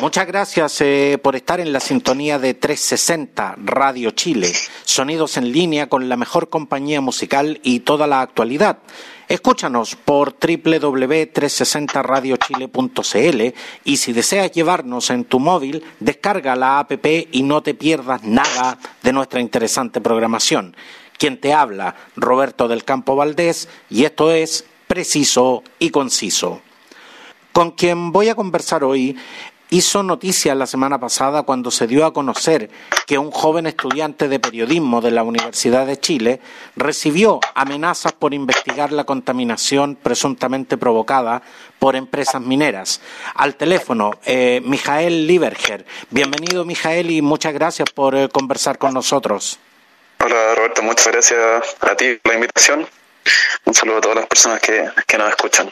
Muchas gracias eh, por estar en la sintonía de 360 Radio Chile, sonidos en línea con la mejor compañía musical y toda la actualidad. Escúchanos por www.360radiochile.cl y si deseas llevarnos en tu móvil, descarga la app y no te pierdas nada de nuestra interesante programación. Quien te habla, Roberto del Campo Valdés, y esto es Preciso y Conciso. Con quien voy a conversar hoy hizo noticia la semana pasada cuando se dio a conocer que un joven estudiante de periodismo de la Universidad de Chile recibió amenazas por investigar la contaminación presuntamente provocada por empresas mineras. Al teléfono, eh, Mijael Lieberger. Bienvenido, Mijael, y muchas gracias por eh, conversar con nosotros. Hola, Roberto, muchas gracias a ti por la invitación. Un saludo a todas las personas que, que nos escuchan.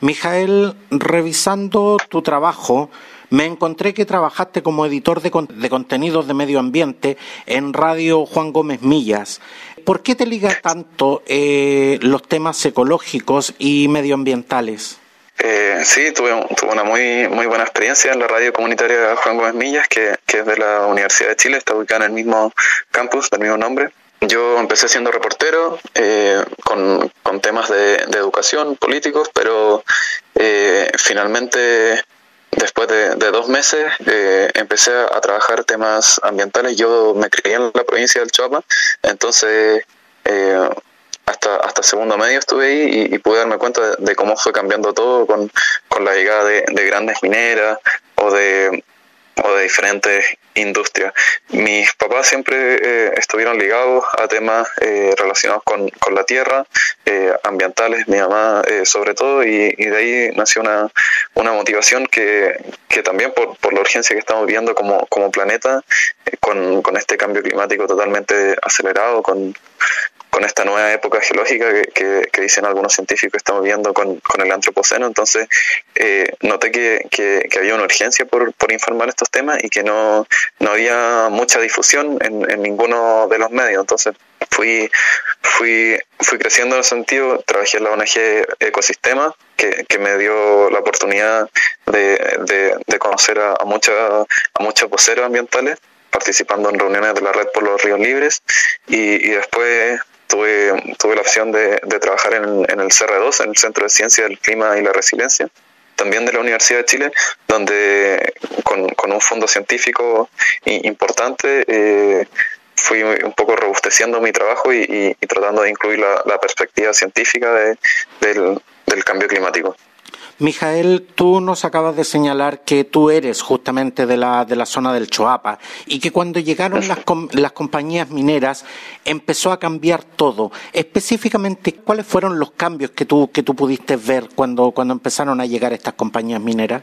Mijael, revisando tu trabajo, me encontré que trabajaste como editor de, de, contenidos de medio ambiente en Radio Juan Gómez Millas. ¿Por qué te liga tanto eh, los temas ecológicos y medioambientales? Eh, sí, tuve, tuve, una muy muy buena experiencia en la radio comunitaria Juan Gómez Millas, que, que es de la Universidad de Chile, está ubicada en el mismo campus, del mismo nombre. Yo empecé siendo reportero eh, con, con, temas de, de, educación, políticos, pero eh, finalmente, después de, de dos meses, eh, empecé a trabajar temas ambientales. Yo me crié en la provincia del Choapa, entonces eh, hasta, hasta segundo medio estuve ahí y, pude darme cuenta de, cómo fue cambiando todo con, con la llegada de grandes mineras o de o de diferentes industrias. Mis papás siempre eh, estuvieron ligados a temas eh, relacionados con, con, la tierra, eh, ambientales, mi mamá eh, sobre todo, y, y, de ahí nació una, una motivación que, que también por, por, la urgencia que estamos viviendo como, como planeta, eh, con, con este cambio climático totalmente acelerado, con, con esta nueva época geológica que, que, dicen algunos científicos que estamos viendo con, con el antropoceno. Entonces, eh, noté que, que, había una urgencia por, por, informar estos temas y que no, no había mucha difusión en, en, ninguno de los medios. Entonces, fui, fui, fui creciendo en el sentido, trabajé en la ONG Ecosistema, que, que me dio la oportunidad de, de, de conocer a, a, mucha, a muchos voceros ambientales participando en reuniones de la red por los ríos libres y, y después tuve, tuve la opción de, de trabajar en, en, el CR2, en el Centro de Ciencia del Clima y la Resiliencia, también de la Universidad de Chile, donde con, con un fondo científico importante eh, fui un poco robusteciendo mi trabajo y, y, tratando de incluir la, la perspectiva científica de, del, del cambio climático. Mijael, tú nos acabas de señalar que tú eres justamente de la, de la zona del Choapa y que cuando llegaron las, las compañías mineras empezó a cambiar todo. Específicamente, ¿cuáles fueron los cambios que tú, que tú pudiste ver cuando, cuando empezaron a llegar estas compañías mineras?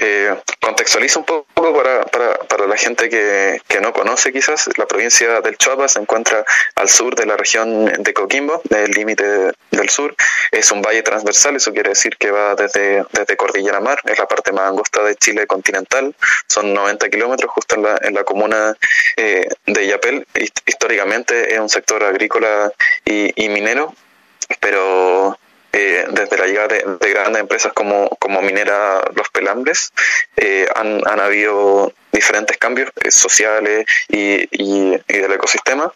Eh, contextualizo un poco para, para, para la gente que, que, no conoce quizás, la provincia del Choapa se encuentra al sur de la región de Coquimbo, del límite del sur, es un valle transversal, eso quiere decir que va desde, desde Cordillera Mar, es la parte más angosta de Chile continental, son 90 kilómetros justo en la, en la comuna eh, de Yapel, históricamente es un sector agrícola y, y minero, pero eh, desde la llegada de, de, grandes empresas como, como Minera Los Pelambres, eh, han, han, habido diferentes cambios eh, sociales y, y, del ecosistema.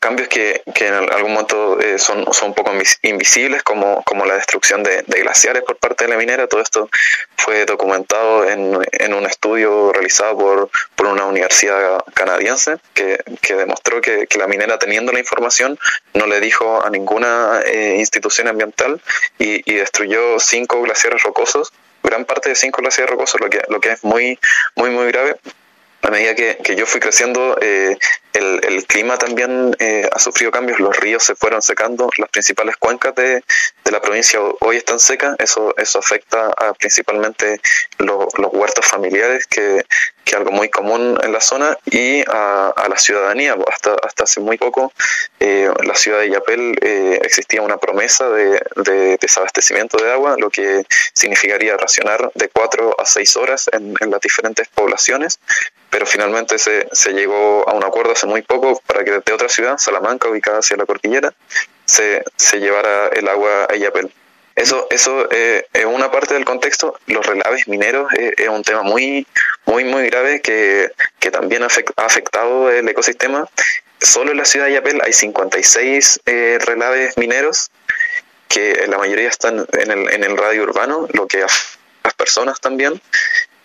Cambios que, que en algún momento eh, son, son un poco invisibles, como, como la destrucción de, de, glaciares por parte de la minera. Todo esto fue documentado en, en un estudio realizado por, por una universidad canadiense que, que demostró que, que, la minera, teniendo la información, no le dijo a ninguna eh, institución ambiental y, y destruyó cinco glaciares rocosos gran parte de cinco glaciares rocosos, lo que, lo que es muy, muy, muy grave. A medida que, que yo fui creciendo, eh, el, el, clima también eh, ha sufrido cambios, los ríos se fueron secando, las principales cuencas de, de la provincia hoy están secas, eso, eso afecta a principalmente lo, los huertos familiares que, que es algo muy común en la zona, y a, la ciudadanía. Hasta, hasta hace muy poco, eh, la ciudad de Yapel eh, existía una promesa de, desabastecimiento de agua, lo que significaría racionar de cuatro a seis horas en, las diferentes poblaciones, pero finalmente se, se llegó a un acuerdo hace muy poco para que desde otra ciudad, Salamanca, ubicada hacia la cordillera, se, se llevara el agua a Yapel. Eso, eso eh, es una parte del contexto. Los relaves mineros eh, es un tema muy, muy, muy grave que, que también ha afectado el ecosistema. Solo en la ciudad de Yapel hay 56 eh, relaves mineros que la mayoría están en el, en el radio urbano, lo que a las personas también,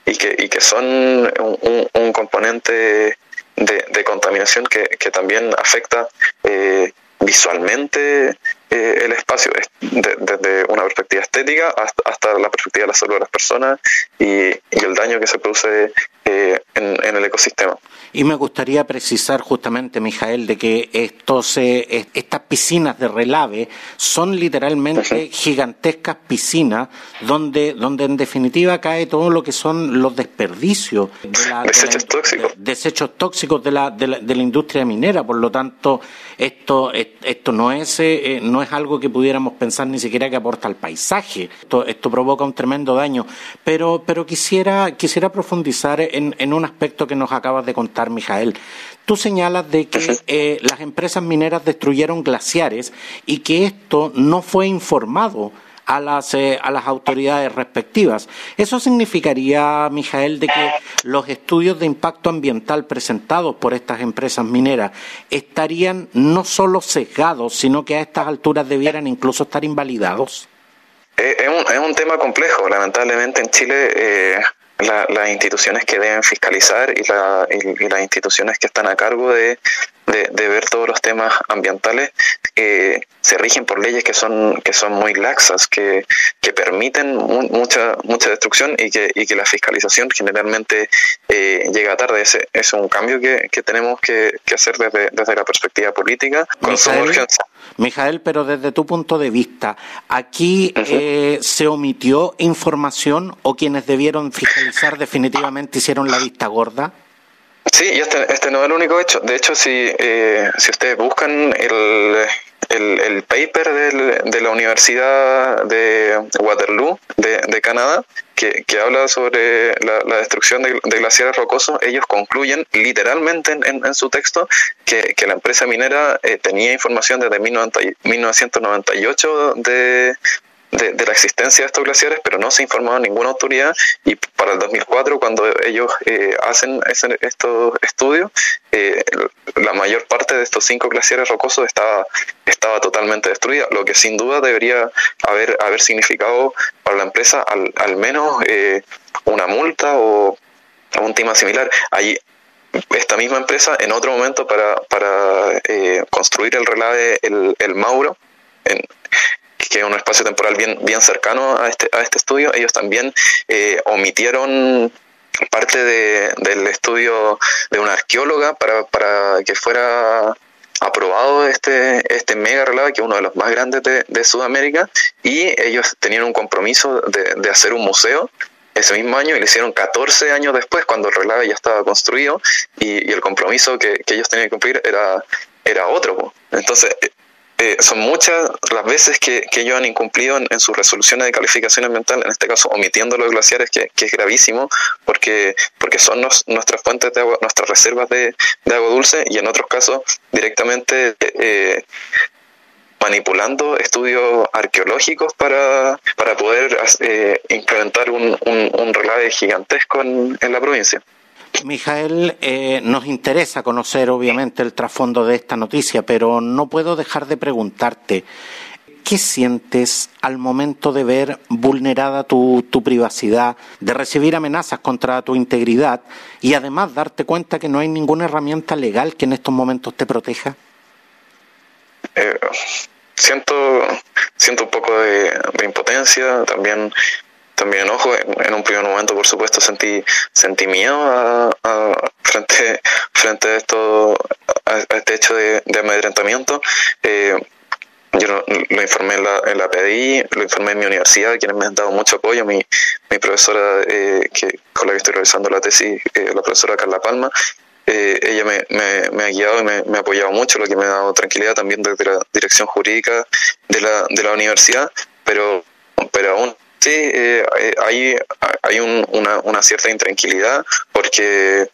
y que, y que son un, un componente de, de, contaminación que, que también afecta eh, visualmente eh, el espacio, desde una perspectiva estética hasta, la perspectiva de la salud de las personas y, el daño que se produce eh, en, el ecosistema. Y me gustaría precisar justamente, Mijael, de que estos, eh, estas piscinas de relave son literalmente gigantescas piscinas donde, donde en definitiva cae todo lo que son los desperdicios. De la, desechos tóxicos. desechos tóxicos de la, de la, de la industria minera. Por lo tanto, esto, esto no es, no es algo que pudiéramos pensar ni siquiera que aporta al paisaje. Esto, esto provoca un tremendo daño. Pero, pero quisiera, quisiera profundizar en, en un aspecto que nos acabas de contar, Mijael. Tú señalas de que eh, las empresas mineras destruyeron glaciares y que esto no fue informado a las, eh, a las autoridades respectivas. ¿Eso significaría, Mijael, de que los estudios de impacto ambiental presentados por estas empresas mineras estarían no solo sesgados, sino que a estas alturas debieran incluso estar invalidados? Eh, es, un, es un tema complejo. Lamentablemente en Chile eh, las instituciones que deben fiscalizar y, la, y, las instituciones que están a cargo de, de, ver todos los temas ambientales eh, se rigen por leyes que son que son muy laxas, que, que permiten mucha mucha destrucción y que, y que la fiscalización generalmente eh, llega tarde. Ese es un cambio que, que tenemos que, que, hacer desde, desde la perspectiva política con urgencia. Mijael, pero desde tu punto de vista, ¿aquí eh, se omitió información o quienes debieron fiscalizar definitivamente hicieron la vista gorda? Sí, y este, este no es el único hecho. De hecho, si, eh, si ustedes buscan el, el, paper de la Universidad de Waterloo de, Canadá, que, que, habla sobre la, destrucción de, glaciares rocosos, ellos concluyen literalmente en, en, su texto que, que, la empresa minera eh, tenía información desde 1998 de, de, la existencia de estos glaciares, pero no se ha informado ninguna autoridad y para el 2004, cuando ellos eh, hacen estos estudios, eh, la mayor parte de estos cinco glaciares rocosos estaba, estaba totalmente destruida, lo que sin duda debería haber, haber significado para la empresa al, al menos eh, una multa o, un tema similar. Esta misma empresa en otro momento para, para construir el relave el, el Mauro, en, que es un espacio temporal bien, bien cercano a este, a este estudio, ellos también eh, omitieron parte de, del estudio de una arqueóloga para, para que fuera aprobado este, este mega relave, que es uno de los más grandes de, de Sudamérica, y ellos tenían un compromiso de, de, hacer un museo ese mismo año y lo hicieron 14 años después, cuando el relave ya estaba construido, y, y el compromiso que, que, ellos tenían que cumplir era, era otro. Entonces, eh, son muchas las veces que, ellos han incumplido en, sus resoluciones de calificación ambiental, en este caso omitiendo los glaciares, que, es gravísimo, porque, porque son nuestras fuentes de agua, nuestras reservas de, agua dulce, y en otros casos directamente eh, manipulando estudios arqueológicos para, para poder eh, implementar un, un, relave gigantesco en la provincia. Mijael, eh, nos interesa conocer obviamente el trasfondo de esta noticia, pero no puedo dejar de preguntarte, ¿qué sientes al momento de ver vulnerada tu, privacidad, de recibir amenazas contra tu integridad y además darte cuenta que no hay ninguna herramienta legal que en estos momentos te proteja? Eh, siento, siento un poco de impotencia, también también ojo en, un primer momento por supuesto sentí sentí miedo a, frente frente a esto a, este hecho de, amedrentamiento. Eh, yo lo, informé en la, en la, PDI, lo informé en mi universidad, quienes me han dado mucho apoyo, mi, mi profesora eh, que, con la que estoy realizando la tesis, eh, la profesora Carla Palma, eh, ella me, me, me, ha guiado y me, me, ha apoyado mucho, lo que me ha dado tranquilidad también desde la dirección jurídica de la, de la universidad, pero, pero aún sí eh, hay, hay un, una, una cierta intranquilidad porque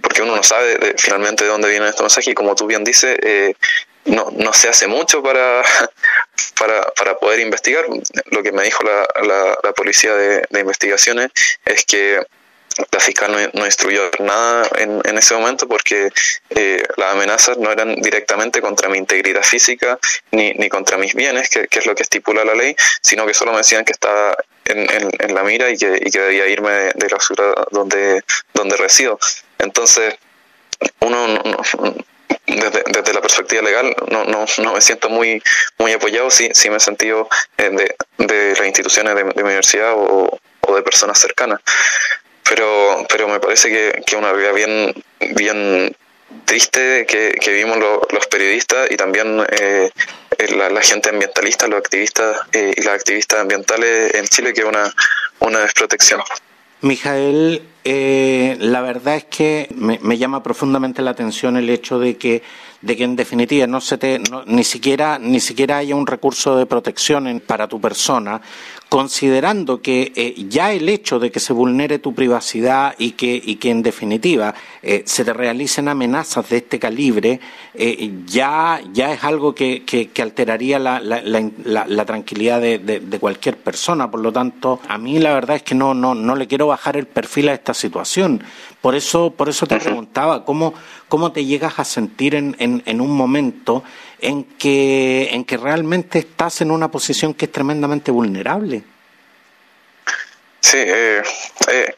porque uno no sabe finalmente de dónde viene este mensaje y como tú bien dices, eh, no, no se hace mucho para, para, para poder investigar. Lo que me dijo la, la, policía de, investigaciones es que la fiscal no, instruyó nada en, en, ese momento porque eh, las amenazas no eran directamente contra mi integridad física ni, ni contra mis bienes, que, que, es lo que estipula la ley, sino que solo me decían que estaba en, en, la mira y que, y que debía irme de, la ciudad donde, donde resido. Entonces, uno desde, desde, la perspectiva legal no, no, no, me siento muy muy apoyado, sí, sí me he sentido eh, de, de las instituciones de, mi universidad o, o, de personas cercanas. Pero, pero me parece que, que una realidad bien, bien triste que, que vimos los periodistas y también eh, la, gente ambientalista, los activistas eh, y las activistas ambientales en Chile, que es una, una desprotección. Mijael, eh, la verdad es que me, me, llama profundamente la atención el hecho de que, de que en definitiva no se te, ni siquiera ni siquiera haya un recurso de protección para tu persona, considerando que eh, ya el hecho de que se vulnere tu privacidad y que, y que en definitiva eh, se te realicen amenazas de este calibre, eh, ya, ya es algo que, que, alteraría la, la, la, tranquilidad de, de, cualquier persona. Por lo tanto, a mí la verdad es que no, no, no le quiero bajar el perfil a esta situación. Por eso, por eso te preguntaba, ¿cómo, cómo te llegas a sentir en, en, en un momento en que, en que realmente estás en una posición que es tremendamente vulnerable. Sí, eh, eh,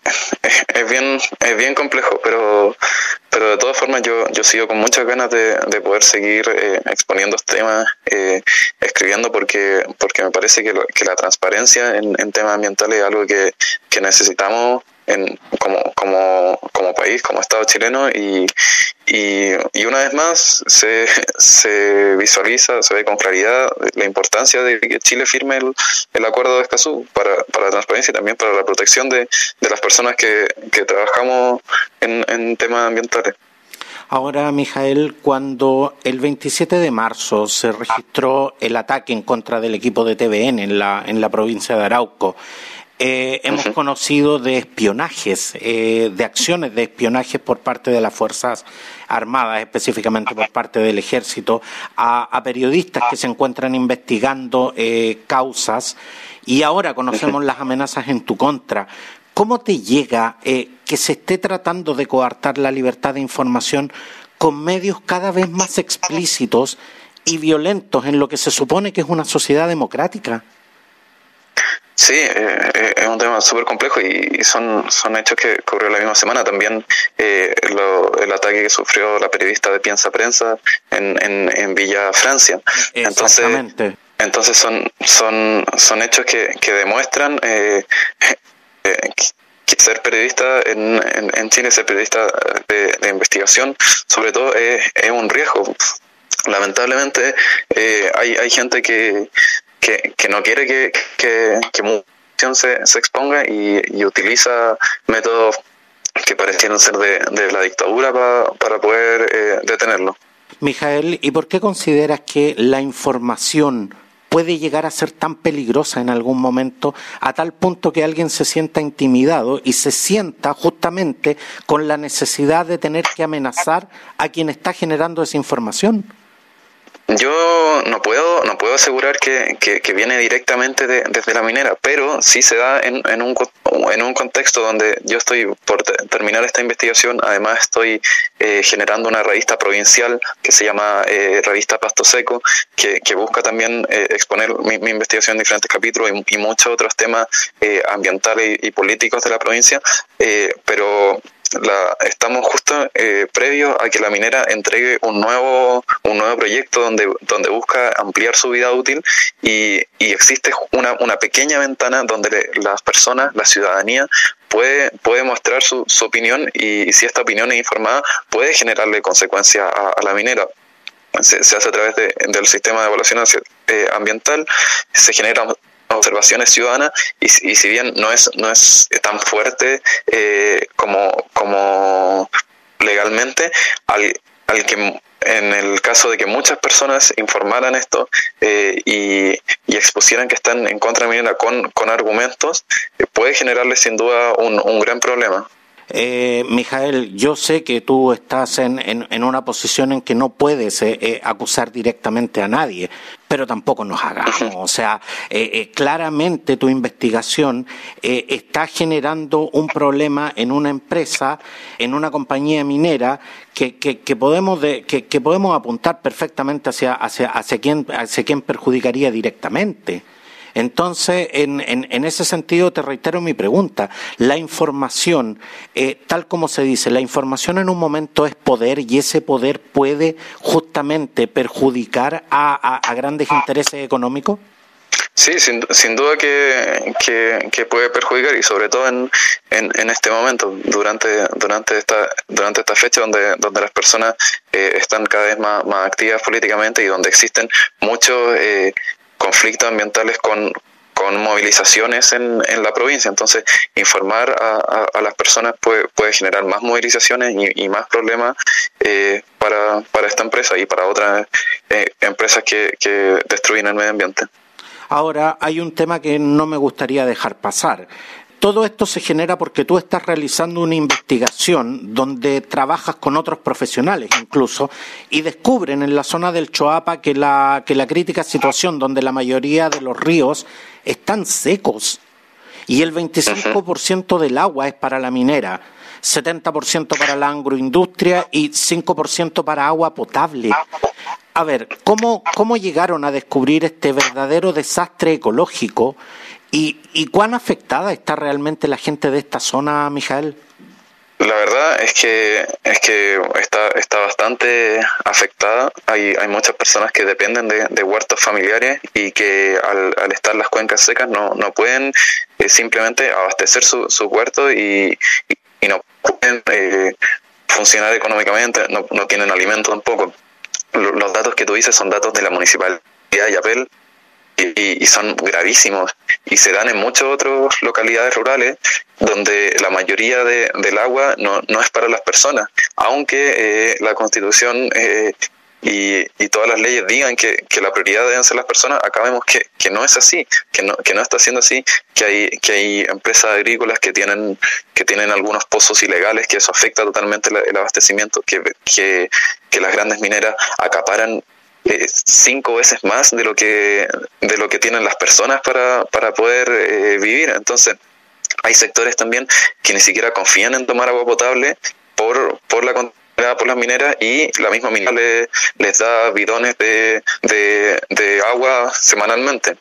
es bien es bien complejo, pero pero de todas formas yo yo sigo con muchas ganas de, de poder seguir eh, exponiendo estos temas, eh, escribiendo porque porque me parece que, que la transparencia en, en temas ambientales es algo que, que necesitamos en, como, como, como país, como Estado chileno, y, y, una vez más se, se visualiza, se ve con claridad la importancia de que Chile firme el, el acuerdo de Escazú para, para la transparencia y también para la protección de, de las personas que, que trabajamos en, en temas ambientales. Ahora, Mijael, cuando el 27 de marzo se registró el ataque en contra del equipo de TVN en la, en la provincia de Arauco, eh, hemos conocido de espionajes, eh, de acciones de espionaje por parte de las Fuerzas Armadas, específicamente por parte del Ejército, a, periodistas que se encuentran investigando eh, causas y ahora conocemos las amenazas en tu contra. ¿Cómo te llega que se esté tratando de coartar la libertad de información con medios cada vez más explícitos y violentos en lo que se supone que es una sociedad democrática? Sí, eh, eh, es un tema súper complejo y son, son hechos que ocurrió la misma semana. También eh, el ataque que sufrió la periodista de Piensa Prensa en, en, en Villa Francia. Entonces, entonces son, son, son hechos que, que demuestran eh, que ser periodista en, en, Chile, ser periodista de, de investigación, sobre todo es, es un riesgo lamentablemente eh, hay, hay gente que que, que no quiere que, que, que se, se exponga y, y, utiliza métodos que parecieron ser de, de la dictadura pa, para poder eh, detenerlo. Mijael, ¿y por qué consideras que la información puede llegar a ser tan peligrosa en algún momento a tal punto que alguien se sienta intimidado y se sienta justamente con la necesidad de tener que amenazar a quien está generando esa información? Yo no puedo, no puedo asegurar que, que, viene directamente de, desde la minera, pero sí se da en, en, un, en un contexto donde yo estoy por terminar esta investigación, además estoy eh, generando una revista provincial que se llama eh, Revista Pasto Seco, que, que busca también eh, exponer mi, mi, investigación en diferentes capítulos y, y muchos otros temas eh, ambientales y, y, políticos de la provincia, eh, pero la, estamos justo eh, previo a que la minera entregue un nuevo un nuevo proyecto donde donde busca ampliar su vida útil y, y existe una, una pequeña ventana donde las personas la ciudadanía puede puede mostrar su, su opinión y, si esta opinión es informada puede generarle consecuencias a, la minera. Se, hace a través del sistema de evaluación eh, ambiental, se generan observaciones ciudadanas y, si bien no es no es tan fuerte eh, como como legalmente al, al que en el caso de que muchas personas informaran esto eh, y, expusieran que están en contra de Minera con, con argumentos, eh, puede generarle sin duda un, un gran problema. Eh, Mijael, yo sé que tú estás en, en, una posición en que no puedes eh, acusar directamente a nadie, pero tampoco nos hagamos. O sea, eh, claramente tu investigación está generando un problema en una empresa, en una compañía minera, que, que, que podemos, de, que, que, podemos apuntar perfectamente hacia, hacia, hacia, quién, hacia quién perjudicaría directamente. Entonces, en, en, ese sentido, te reitero mi pregunta. La información, eh, tal como se dice, la información en un momento es poder y ese poder puede justamente perjudicar a, grandes intereses económicos. Sí, sin, duda que, que, puede perjudicar y sobre todo en, en, este momento, durante, durante, esta, durante esta fecha donde, donde las personas eh, están cada vez más, más activas políticamente y donde existen muchos eh, conflictos ambientales con, con movilizaciones en, en, la provincia. Entonces, informar a, a, las personas puede, puede, generar más movilizaciones y, más problemas eh, para, para, esta empresa y para otras eh, empresas que, que destruyen el medio ambiente. Ahora, hay un tema que no me gustaría dejar pasar. Todo esto se genera porque tú estás realizando una investigación donde trabajas con otros profesionales incluso y descubren en la zona del Choapa que la, que la crítica situación donde la mayoría de los ríos están secos y el 25% del agua es para la minera, 70% para la agroindustria y 5% para agua potable. A ver, ¿cómo, ¿cómo llegaron a descubrir este verdadero desastre ecológico ¿Y, cuán afectada está realmente la gente de esta zona, Mijael? La verdad es que es que está, está bastante afectada. Hay, hay muchas personas que dependen de, huertos familiares y que al, estar las cuencas secas no, no pueden eh, simplemente abastecer su, su huerto y, y, no pueden eh, funcionar económicamente, no, no tienen alimento tampoco. Los datos que tú dices son datos de la municipalidad de Yapel y, son gravísimos y se dan en muchas otras localidades rurales donde la mayoría de, del agua no, no es para las personas, aunque eh, la constitución eh, y, y, todas las leyes digan que, que, la prioridad deben ser las personas, acá vemos que, que no es así, que no, que no está siendo así, que hay, que hay empresas agrícolas que tienen, que tienen algunos pozos ilegales, que eso afecta totalmente el abastecimiento, que, que, que las grandes mineras acaparan eh, cinco veces más de lo que de lo que tienen las personas para, para poder eh, vivir. Entonces hay sectores también que ni siquiera confían en tomar agua potable por por la por las mineras y la misma minera les da bidones de, de, agua semanalmente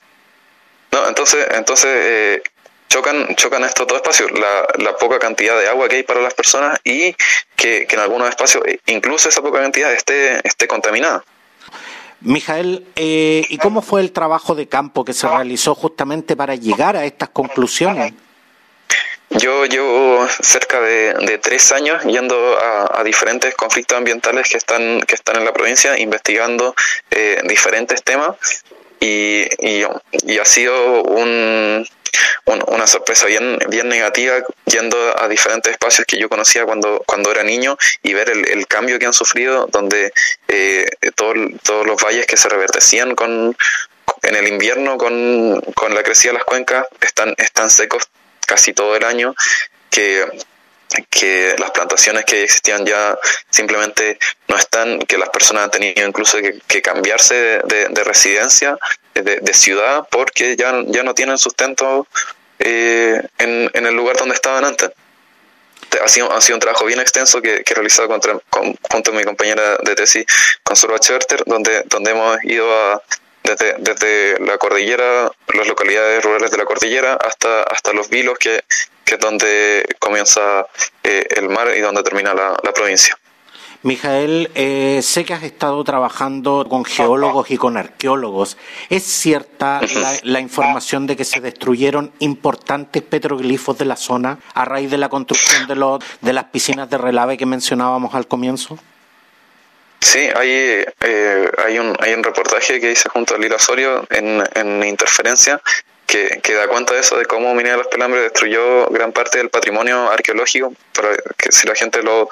no entonces entonces eh, chocan chocan estos dos espacios la, la poca cantidad de agua que hay para las personas y que, que en algunos espacios incluso esa poca cantidad esté esté contaminada Mijael, eh, ¿y cómo fue el trabajo de campo que se realizó justamente para llegar a estas conclusiones? Yo llevo cerca de, tres años yendo a, diferentes conflictos ambientales que están, que están en la provincia, investigando eh, diferentes temas y, y, ha sido un, una sorpresa bien, bien negativa yendo a diferentes espacios que yo conocía cuando, cuando era niño y ver el, el cambio que han sufrido, donde eh, todos los valles que se reverdecían con, en el invierno con, con la crecida de las cuencas están, están secos casi todo el año, que que las plantaciones que existían ya simplemente no están, que las personas han tenido incluso que, cambiarse de, residencia, de, ciudad, porque ya, ya no tienen sustento eh, en, en, el lugar donde estaban antes. Ha sido, ha sido un trabajo bien extenso que, que he realizado contra, con, junto a mi compañera de tesis, Consuelo Charter, donde, donde hemos ido a, desde, desde la cordillera, las localidades rurales de la cordillera, hasta, hasta los vilos, que, que es donde comienza eh, el mar y donde termina la, provincia. Mijael, eh, sé que has estado trabajando con geólogos y con arqueólogos. ¿Es cierta la, información de que se destruyeron importantes petroglifos de la zona a raíz de la construcción de, los, de las piscinas de relave que mencionábamos al comienzo? Sí, hay, eh, hay, un, hay un reportaje que hice junto a Lila Osorio en, en Interferencia que, que, da cuenta de eso, de cómo Minera los Pelambres destruyó gran parte del patrimonio arqueológico, para que si la gente lo,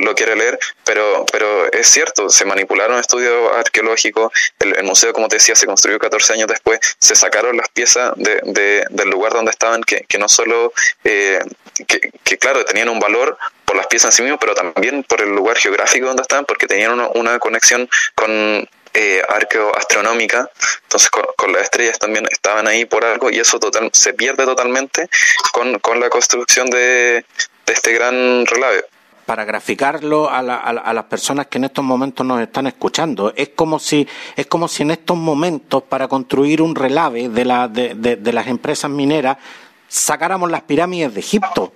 lo, quiere leer, pero, pero es cierto, se manipularon estudios arqueológicos, el, museo, como te decía, se construyó 14 años después, se sacaron las piezas de, de, del lugar donde estaban, que, que no solo, eh, que, que claro, tenían un valor por las piezas en sí mismo, pero también por el lugar geográfico donde estaban, porque tenían una conexión con eh, arqueoastronómica, entonces con, las estrellas también estaban ahí por algo y eso total, se pierde totalmente con, con la construcción de, de este gran relave para graficarlo a, la, a, a, las personas que en estos momentos nos están escuchando. Es como si, es como si en estos momentos, para construir un relave de, la, de, de, de las empresas mineras, sacáramos las pirámides de Egipto.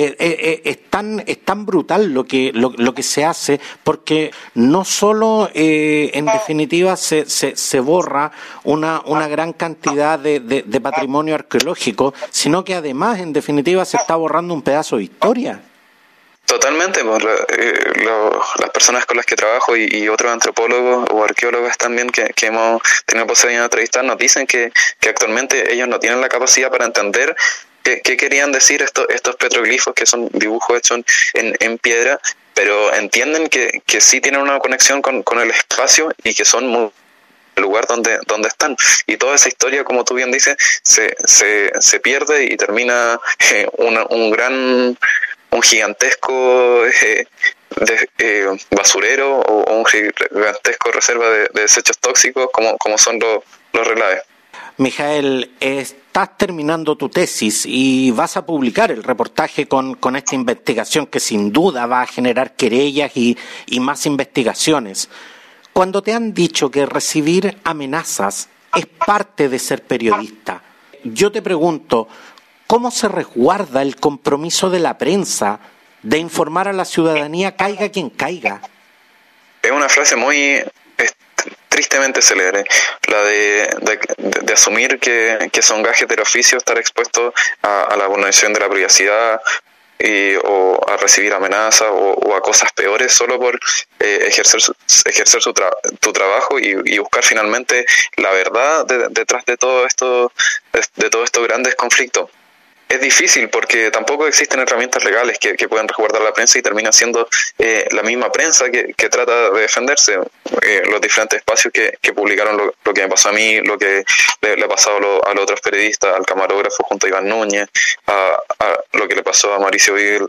Eh, eh, es, tan, es tan brutal lo que, lo, lo que se hace porque no solo eh, en definitiva se, se, se borra una, una, gran cantidad de, de, de, patrimonio arqueológico, sino que además en definitiva se está borrando un pedazo de historia. Totalmente, pues, eh, lo, las personas con las que trabajo y, y, otros antropólogos o arqueólogos también que, que hemos tenido posibilidad de entrevistar nos dicen que, que actualmente ellos no tienen la capacidad para entender qué, querían decir estos, estos petroglifos que son dibujos hechos en, en piedra, pero entienden que, que sí tienen una conexión con, con el espacio y que son muy lugar donde, donde están. Y toda esa historia, como tú bien dices, se, se, se pierde y termina eh, una, un gran un gigantesco eh, eh, basurero o, un gigantesco reserva de, de, desechos tóxicos como, como son los, los relaves. Mijael, estás terminando tu tesis y vas a publicar el reportaje con, con esta investigación que sin duda va a generar querellas y, y más investigaciones. Cuando te han dicho que recibir amenazas es parte de ser periodista, yo te pregunto, ¿Cómo se resguarda el compromiso de la prensa de informar a la ciudadanía caiga quien caiga? Es una frase muy tristemente célebre, la de, de, asumir que, que, son gajes del oficio estar expuesto a, la vulneración de la privacidad y, o a recibir amenazas o, a cosas peores solo por eh, ejercer, su, ejercer su tra tu trabajo y, y, buscar finalmente la verdad de, detrás de todo esto de, de todos estos grandes conflictos es difícil porque tampoco existen herramientas legales que, que puedan resguardar la prensa y termina siendo eh, la misma prensa que, que trata de defenderse. Eh, los diferentes espacios que, que publicaron lo, lo, que me pasó a mí, lo que le, ha pasado lo, a, los otros periodistas, al camarógrafo junto a Iván Núñez, a, a lo que le pasó a Mauricio Vil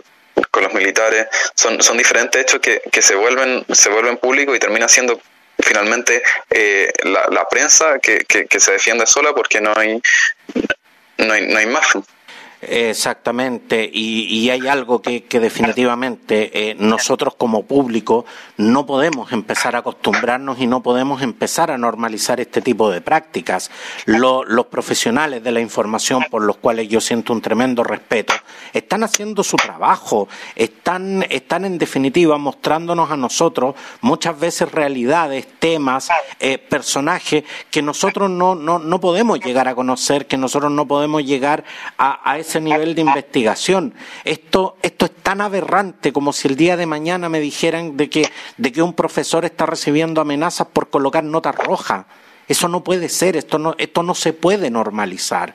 con los militares, son, son diferentes hechos que, que se vuelven se vuelven públicos y termina siendo finalmente eh, la, la, prensa que, que, que se defiende sola porque no hay no hay, no hay más. Exactamente, y, y, hay algo que, definitivamente eh, nosotros como público no podemos empezar a acostumbrarnos y no podemos empezar a normalizar este tipo de prácticas. Lo, los profesionales de la información, por los cuales yo siento un tremendo respeto, están haciendo su trabajo, están, están en definitiva mostrándonos a nosotros muchas veces realidades, temas, eh, personajes que nosotros no, no, no podemos llegar a conocer, que nosotros no podemos llegar a, a ese nivel de investigación. Esto, esto es tan aberrante como si el día de mañana me dijeran de que, de que un profesor está recibiendo amenazas por colocar notas rojas. Eso no puede ser, esto no, esto no se puede normalizar.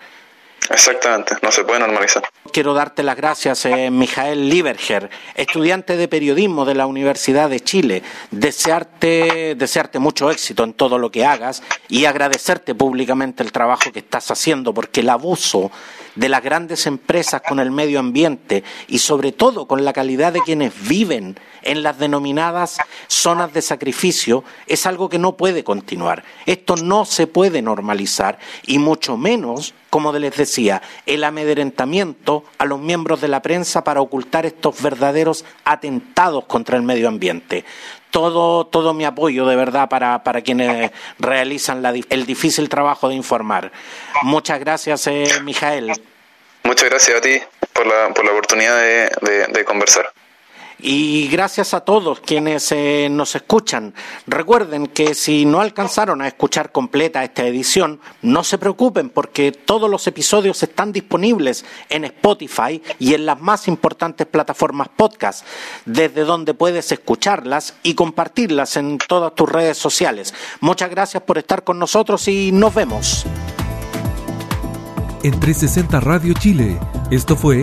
Exactamente, no se puede normalizar. Quiero darte las gracias, eh, Mijael Lieberger, estudiante de periodismo de la Universidad de Chile. Desearte, desearte mucho éxito en todo lo que hagas y agradecerte públicamente el trabajo que estás haciendo, porque el abuso de las grandes empresas con el medio ambiente y sobre todo con la calidad de quienes viven en las denominadas zonas de sacrificio es algo que no puede continuar. Esto no se puede normalizar y mucho menos, como les decía, el amedrentamiento a los miembros de la prensa para ocultar estos verdaderos atentados contra el medio ambiente todo, todo mi apoyo de verdad para, para quienes realizan el difícil trabajo de informar. Muchas gracias, eh, Mijael. Muchas gracias a ti por la, por la oportunidad de, de conversar. Y gracias a todos quienes eh, nos escuchan. Recuerden que si no alcanzaron a escuchar completa esta edición, no se preocupen porque todos los episodios están disponibles en Spotify y en las más importantes plataformas podcast, desde donde puedes escucharlas y compartirlas en todas tus redes sociales. Muchas gracias por estar con nosotros y nos vemos. En 360 Radio Chile, esto fue